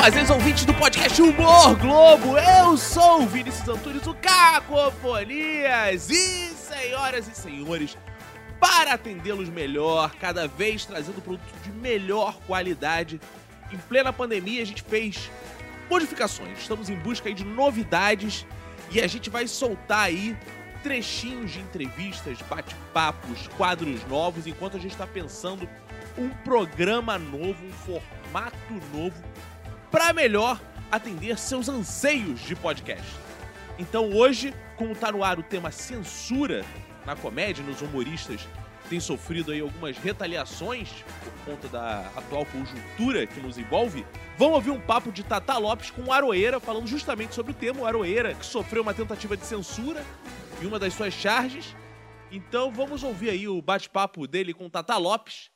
fazeres ouvintes do podcast Humor Globo. Eu sou o Vinícius Antunes, o Cacofonias. E, senhoras e senhores, para atendê-los melhor, cada vez trazendo produto de melhor qualidade, em plena pandemia a gente fez modificações. Estamos em busca de novidades e a gente vai soltar aí trechinhos de entrevistas, bate-papos, quadros novos, enquanto a gente está pensando um programa novo, um formato novo para melhor atender seus anseios de podcast. Então hoje, como está no ar o tema censura na comédia, nos humoristas têm sofrido aí algumas retaliações por conta da atual conjuntura que nos envolve, vamos ouvir um papo de Tata Lopes com o Aroeira, falando justamente sobre o tema, o Aroeira, que sofreu uma tentativa de censura em uma das suas charges. Então vamos ouvir aí o bate-papo dele com Tata Lopes.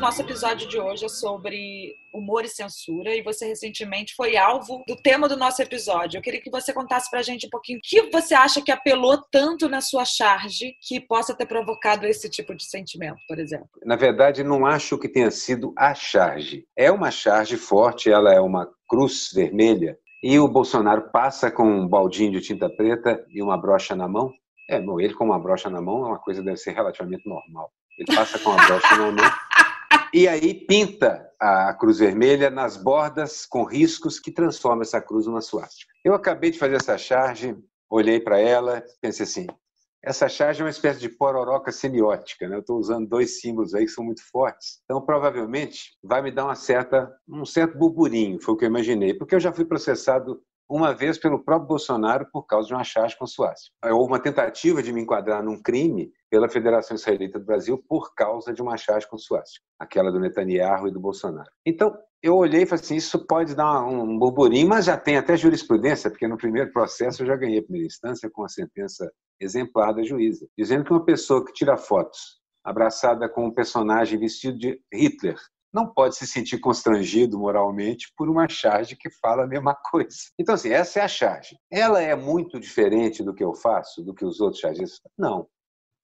Nosso episódio de hoje é sobre humor e censura e você recentemente foi alvo do tema do nosso episódio. Eu queria que você contasse pra gente um pouquinho o que você acha que apelou tanto na sua charge que possa ter provocado esse tipo de sentimento, por exemplo. Na verdade, não acho que tenha sido a charge. É uma charge forte, ela é uma cruz vermelha e o Bolsonaro passa com um baldinho de tinta preta e uma brocha na mão. É, bom, ele com uma brocha na mão é uma coisa que deve ser relativamente normal. Ele passa com a brocha na mão e aí pinta a cruz vermelha nas bordas com riscos que transforma essa cruz numa suástica. Eu acabei de fazer essa charge, olhei para ela, pensei assim, essa charge é uma espécie de pororoca semiótica, né? Eu estou usando dois símbolos aí que são muito fortes. Então, provavelmente, vai me dar uma certa, um certo burburinho, foi o que eu imaginei, porque eu já fui processado uma vez pelo próprio Bolsonaro por causa de uma charge com suástica. Houve uma tentativa de me enquadrar num crime pela Federação Israelita do Brasil por causa de uma charge com suástica, aquela do Netanyahu e do Bolsonaro. Então, eu olhei e falei assim, isso pode dar um burburinho, mas já tem até jurisprudência, porque no primeiro processo eu já ganhei a primeira instância com a sentença exemplar da juíza, dizendo que uma pessoa que tira fotos abraçada com um personagem vestido de Hitler não pode se sentir constrangido moralmente por uma charge que fala a mesma coisa. Então, assim, essa é a charge. Ela é muito diferente do que eu faço, do que os outros chargistas? Não.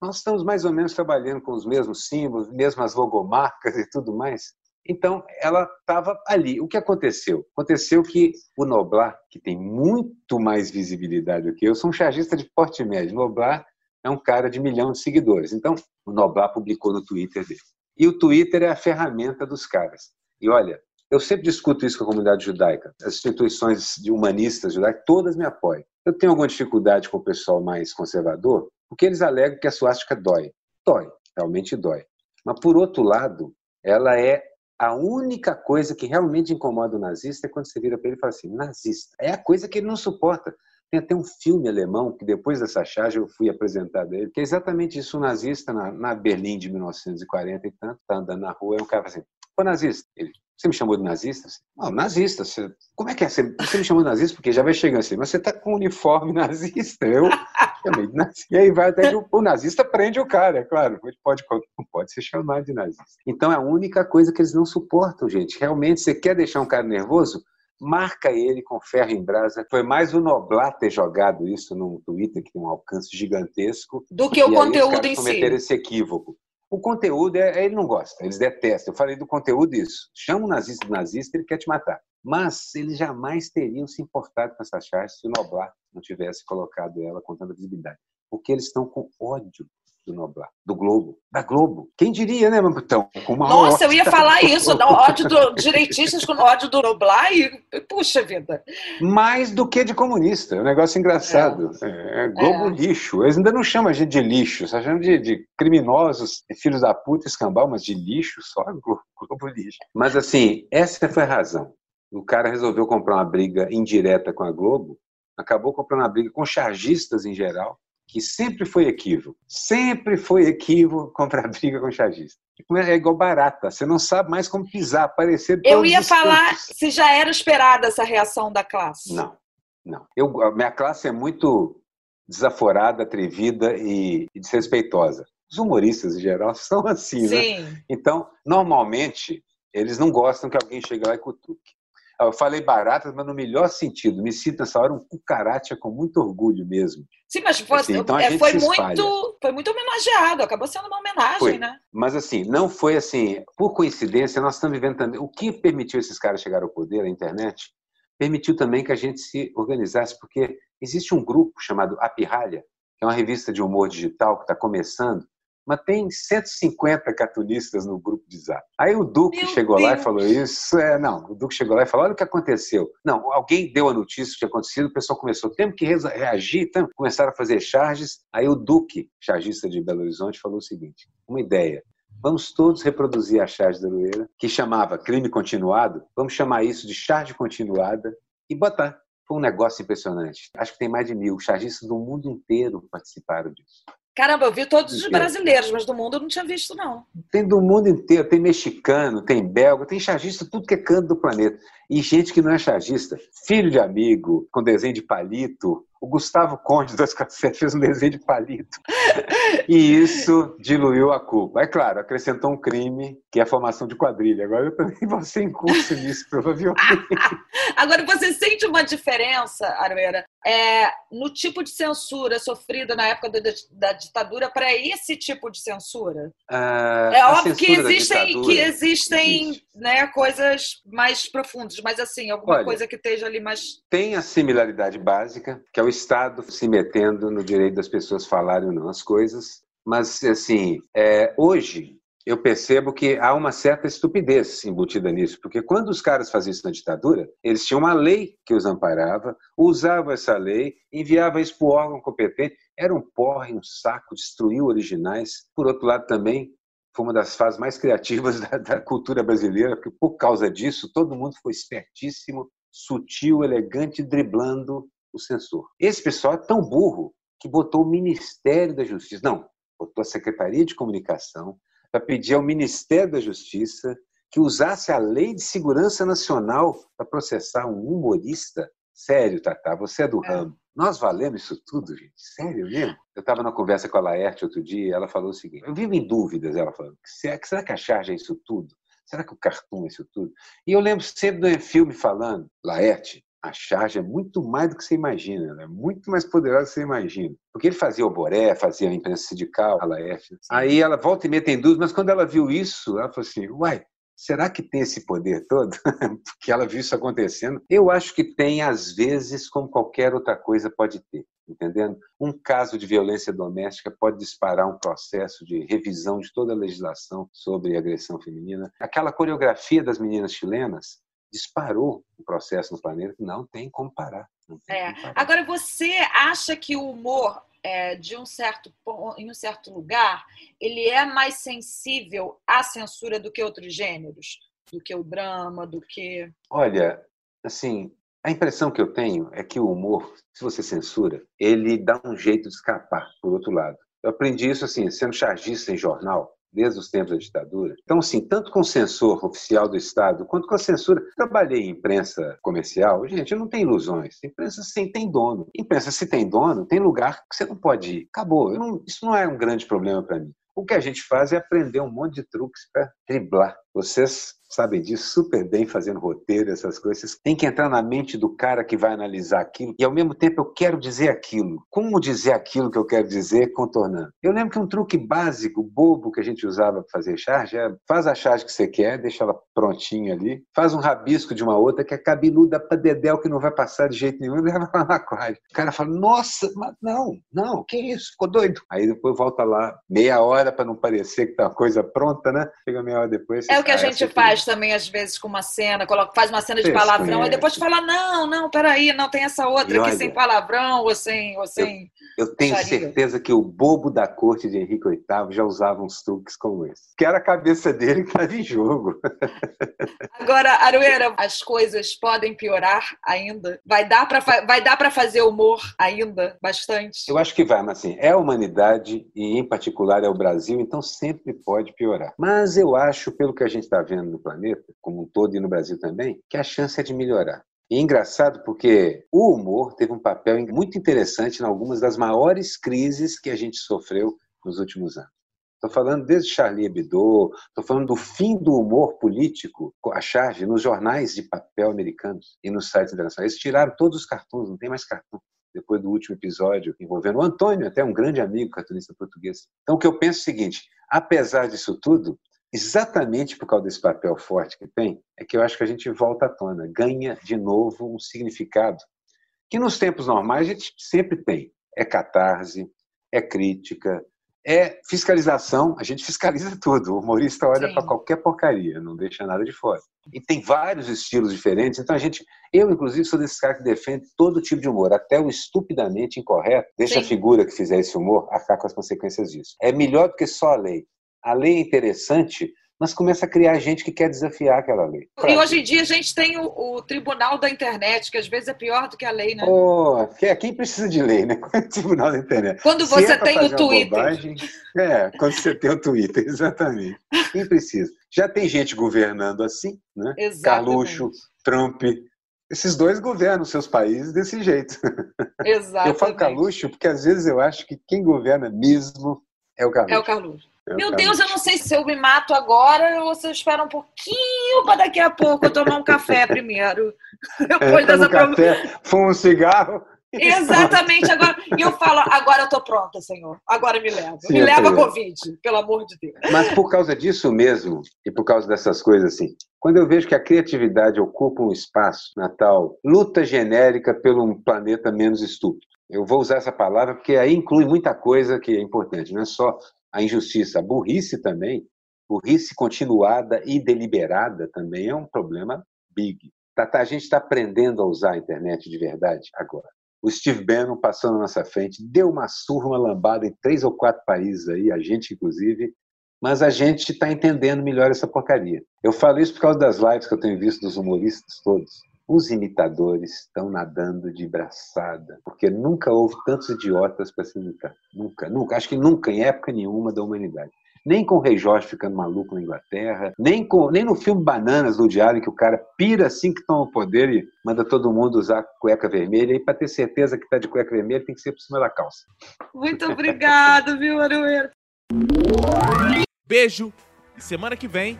Nós estamos mais ou menos trabalhando com os mesmos símbolos, mesmas logomarcas e tudo mais. Então, ela estava ali. O que aconteceu? Aconteceu que o Noblar, que tem muito mais visibilidade do que eu, sou um chargista de porte médio. Noblar é um cara de milhão de seguidores. Então, o Noblar publicou no Twitter dele. E o Twitter é a ferramenta dos caras. E olha, eu sempre discuto isso com a comunidade judaica. As instituições humanistas judaicas, todas me apoiam. Eu tenho alguma dificuldade com o pessoal mais conservador, porque eles alegam que a suástica dói. Dói, realmente dói. Mas, por outro lado, ela é a única coisa que realmente incomoda o nazista é quando você vira para ele e fala assim, nazista. É a coisa que ele não suporta. Tem até um filme alemão que depois dessa charge eu fui apresentado a ele, que é exatamente isso, um nazista na, na Berlim de 1940 e tanto, tá andando na rua, e um cara assim, ô nazista, ele, você me chamou de nazista? Não, nazista, você, como é que é? Você, você me chamou de nazista porque já vai chegando assim, mas você tá com um uniforme nazista, eu chamei de nazista. E aí vai até que o, o nazista prende o cara, é claro, pode, não pode ser chamado de nazista. Então é a única coisa que eles não suportam, gente. Realmente, você quer deixar um cara nervoso? Marca ele com ferro em brasa. Foi mais o Noblar ter jogado isso no Twitter, que tem um alcance gigantesco. Do que o conteúdo em si. cometer esse equívoco. O conteúdo, é, ele não gosta, eles detestam. Eu falei do conteúdo isso. Chama o nazista de nazista, ele quer te matar. Mas eles jamais teriam se importado com essa charge se o Noblar não tivesse colocado ela com tanta visibilidade. Porque eles estão com ódio do Noblar, do Globo, da Globo. Quem diria, né, Mamutão? Nossa, eu ia falar isso, ódio do direitistas com ódio do Noblar e, puxa vida. Mais do que de comunista, é um negócio engraçado. É, é Globo é. lixo. Eles ainda não chamam a gente de lixo, só chamam de, de criminosos, filhos da puta, escambau, mas de lixo, só Globo, Globo lixo. Mas assim, essa foi a razão. O cara resolveu comprar uma briga indireta com a Globo, acabou comprando uma briga com chargistas em geral, que sempre foi equívoco. Sempre foi equívoco comprar briga com chargista. É igual barata, você não sabe mais como pisar, aparecer. Eu ia falar se já era esperada essa reação da classe. Não, não. Eu, a minha classe é muito desaforada, atrevida e, e desrespeitosa. Os humoristas, em geral, são assim, né? Sim. né? Então, normalmente, eles não gostam que alguém chegue lá e cutuque. Eu falei baratas, mas no melhor sentido. Me sinto nessa hora um cucaracha com muito orgulho mesmo. Sim, mas foi, assim, então é, foi muito, foi muito homenageado, acabou sendo uma homenagem, foi. né? Mas assim, não foi assim, por coincidência, nós estamos vivendo também. O que permitiu esses caras chegar ao poder, a internet, permitiu também que a gente se organizasse, porque existe um grupo chamado A Pirralha, que é uma revista de humor digital que está começando, mas tem 150 cartunistas no grupo de zap. Aí o Duque Meu chegou Deus. lá e falou isso. É, não, o Duque chegou lá e falou: olha o que aconteceu. Não, alguém deu a notícia que tinha acontecido, o pessoal começou, temos que reagir, temos, começaram a fazer charges. Aí o Duque, chargista de Belo Horizonte, falou o seguinte: uma ideia. Vamos todos reproduzir a charge da Lueira, que chamava crime continuado, vamos chamar isso de charge continuada e botar. Foi um negócio impressionante. Acho que tem mais de mil chargistas do mundo inteiro participaram disso. Caramba, eu vi todos os brasileiros, mas do mundo eu não tinha visto, não. Tem do mundo inteiro, tem mexicano, tem belga, tem chargista, tudo que é canto do planeta. E gente que não é chargista, filho de amigo, com desenho de palito, o Gustavo Conde das Café fez um desenho de palito. E isso diluiu a culpa. É claro, acrescentou um crime, que é a formação de quadrilha. Agora eu também vou ser em curso nisso, provavelmente. Agora, você sente uma diferença, Aruera, é, no tipo de censura sofrida na época da, da ditadura para esse tipo de censura? Ah, é óbvio que existem, que existem né, coisas mais profundas, mas assim, alguma Olha, coisa que esteja ali mais. Tem a similaridade básica, que é o Estado se metendo no direito das pessoas falarem ou não as coisas. Mas, assim, é, hoje eu percebo que há uma certa estupidez embutida nisso, porque quando os caras faziam isso na ditadura, eles tinham uma lei que os amparava, usavam essa lei, enviavam isso para o órgão competente, era um porre, um saco, destruiu originais. Por outro lado, também foi uma das fases mais criativas da, da, cultura brasileira, porque por causa disso todo mundo foi espertíssimo, sutil, elegante, driblando o censor. Esse pessoal é tão burro que botou o Ministério da Justiça, não, botou a Secretaria de Comunicação para pedir ao Ministério da Justiça que usasse a Lei de Segurança Nacional para processar um humorista. Sério, Tatá, você é do é. ramo. Nós valemos isso tudo, gente? Sério mesmo? Eu estava na conversa com a Laerte outro dia e ela falou o seguinte: eu vivo em dúvidas, ela falou, será, será que a charge é isso tudo? Será que o cartoon é isso tudo? E eu lembro sempre do filme falando, Laerte, a charge é muito mais do que você imagina, né? muito mais poderosa do que você imagina. Porque ele fazia o Boré, fazia a imprensa sindical, a Laerte. Aí ela volta e meia tem dúvidas, mas quando ela viu isso, ela falou assim, uai, Será que tem esse poder todo? Porque ela viu isso acontecendo. Eu acho que tem, às vezes, como qualquer outra coisa pode ter, entendendo? Um caso de violência doméstica pode disparar um processo de revisão de toda a legislação sobre agressão feminina. Aquela coreografia das meninas chilenas disparou o processo no planeta. Não tem como parar. Tem é. como parar. Agora, você acha que o humor é, de um certo em um certo lugar, ele é mais sensível à censura do que outros gêneros, do que o drama, do que. Olha, assim, a impressão que eu tenho é que o humor, se você censura, ele dá um jeito de escapar, por outro lado. Eu aprendi isso assim, sendo chargista em jornal desde os tempos da ditadura. Então, assim, tanto com o censor oficial do Estado, quanto com a censura. Trabalhei em imprensa comercial, gente, não tem ilusões. Imprensa sim tem dono. Imprensa se tem dono, tem lugar que você não pode ir. Acabou. Não, isso não é um grande problema para mim. O que a gente faz é aprender um monte de truques para driblar. Vocês sabem disso super bem, fazendo roteiro, essas coisas. Tem que entrar na mente do cara que vai analisar aquilo e, ao mesmo tempo, eu quero dizer aquilo. Como dizer aquilo que eu quero dizer contornando? Eu lembro que um truque básico, bobo, que a gente usava para fazer charge é faz a charge que você quer, deixa ela prontinha ali, faz um rabisco de uma outra que é cabeluda para dedéu que não vai passar de jeito nenhum e leva para no aquário. O cara fala, nossa, mas não, não, que isso? Ficou doido. Aí depois volta lá meia hora para não parecer que tá uma coisa pronta, né? Chega meia hora depois. É o que a gente faz também, às vezes, com uma cena, coloca, faz uma cena de palavrão, e depois fala, não, não, peraí, não, tem essa outra aqui sem palavrão ou sem. Ou sem eu, eu tenho certeza que o bobo da corte de Henrique VIII já usava uns truques como esse. Que era a cabeça dele que estava em jogo. Agora, Arueira, as coisas podem piorar ainda? Vai dar para vai dar para fazer humor ainda bastante? Eu acho que vai, mas assim, é a humanidade e em particular é o Brasil, então sempre pode piorar. Mas eu acho, pelo que a gente está vendo planeta, como um todo e no Brasil também, que a chance é de melhorar. E é engraçado porque o humor teve um papel muito interessante em algumas das maiores crises que a gente sofreu nos últimos anos. Estou falando desde Charlie Hebdo, estou falando do fim do humor político, a charge, nos jornais de papel americanos e nos sites internacionais. Eles tiraram todos os cartões, não tem mais cartão. Depois do último episódio envolvendo o Antônio, até um grande amigo cartunista português. Então, o que eu penso é o seguinte: apesar disso tudo, exatamente por causa desse papel forte que tem, é que eu acho que a gente volta à tona, ganha de novo um significado que nos tempos normais a gente sempre tem. É catarse, é crítica, é fiscalização, a gente fiscaliza tudo. O humorista olha para qualquer porcaria, não deixa nada de fora. E tem vários estilos diferentes, então a gente, eu inclusive sou desse cara que defende todo tipo de humor, até o estupidamente incorreto, deixa Sim. a figura que fizer esse humor arcar com as consequências disso. É melhor do que só a lei. A lei é interessante mas começa a criar gente que quer desafiar aquela lei. E hoje em dia a gente tem o, o, tribunal da internet, que às vezes é pior do que a lei, né? Oh, quem precisa de lei, né? O tribunal da internet. Quando você é tem o Twitter. Bobagem, é, quando você tem o Twitter, exatamente. Quem precisa? Já tem gente governando assim, né? Exatamente. Carluxo, Trump, esses dois governam seus países desse jeito. Exatamente. Eu falo Carluxo porque às vezes eu acho que quem governa mesmo é o Carluxo. É o Carluxo. Meu Deus, eu não sei se eu me mato agora ou se eu espero um pouquinho para daqui a pouco eu tomar um café primeiro. Depois é, dessa um café, fuma um cigarro. Exatamente, agora. E eu falo, agora eu tô pronta, Senhor. Agora me leva. Sim, me leva a Covid, pelo amor de Deus. Mas por causa disso mesmo, e por causa dessas coisas assim, quando eu vejo que a criatividade ocupa um espaço na tal luta genérica pelo um planeta menos estúpido, eu vou usar essa palavra porque aí inclui muita coisa que é importante, não é só a injustiça, a burrice também, burrice continuada e deliberada também é um problema big. A gente está aprendendo a usar a internet de verdade agora. O Steve Bannon passando na nossa frente, deu uma surra, uma lambada em três ou quatro países aí, a gente inclusive, mas a gente está entendendo melhor essa porcaria. Eu falo isso por causa das lives que eu tenho visto dos humoristas todos. Os imitadores estão nadando de braçada, porque nunca houve tantos idiotas para se imitar. Nunca, nunca. Acho que nunca, em época nenhuma da humanidade. Nem com o Rei Jorge ficando maluco na Inglaterra, nem, com, nem no filme Bananas do Diário, que o cara pira assim que toma o poder e manda todo mundo usar cueca vermelha. E para ter certeza que está de cueca vermelha, tem que ser por cima da calça. Muito obrigado, viu, Arueiro? Beijo. E semana que vem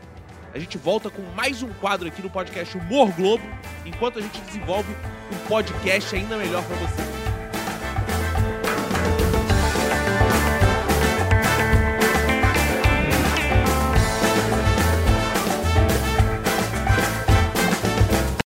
a gente volta com mais um quadro aqui no podcast Humor Globo, enquanto a gente desenvolve um podcast ainda melhor para você.